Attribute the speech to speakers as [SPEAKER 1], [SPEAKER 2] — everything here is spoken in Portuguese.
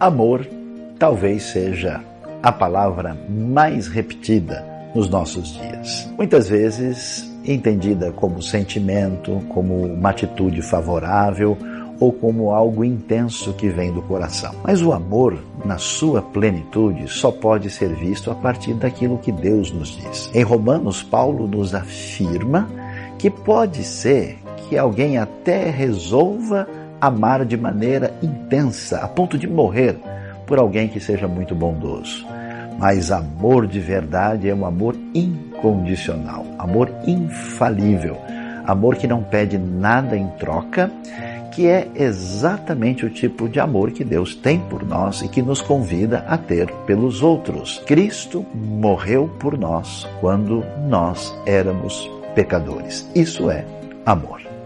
[SPEAKER 1] Amor talvez seja a palavra mais repetida nos nossos dias. Muitas vezes entendida como sentimento, como uma atitude favorável ou como algo intenso que vem do coração. Mas o amor, na sua plenitude, só pode ser visto a partir daquilo que Deus nos diz. Em Romanos, Paulo nos afirma que pode ser que alguém até resolva amar de maneira intensa, a ponto de morrer por alguém que seja muito bondoso. Mas amor de verdade é um amor incondicional, amor infalível, amor que não pede nada em troca, que é exatamente o tipo de amor que Deus tem por nós e que nos convida a ter pelos outros. Cristo morreu por nós quando nós éramos pecadores. Isso é amor.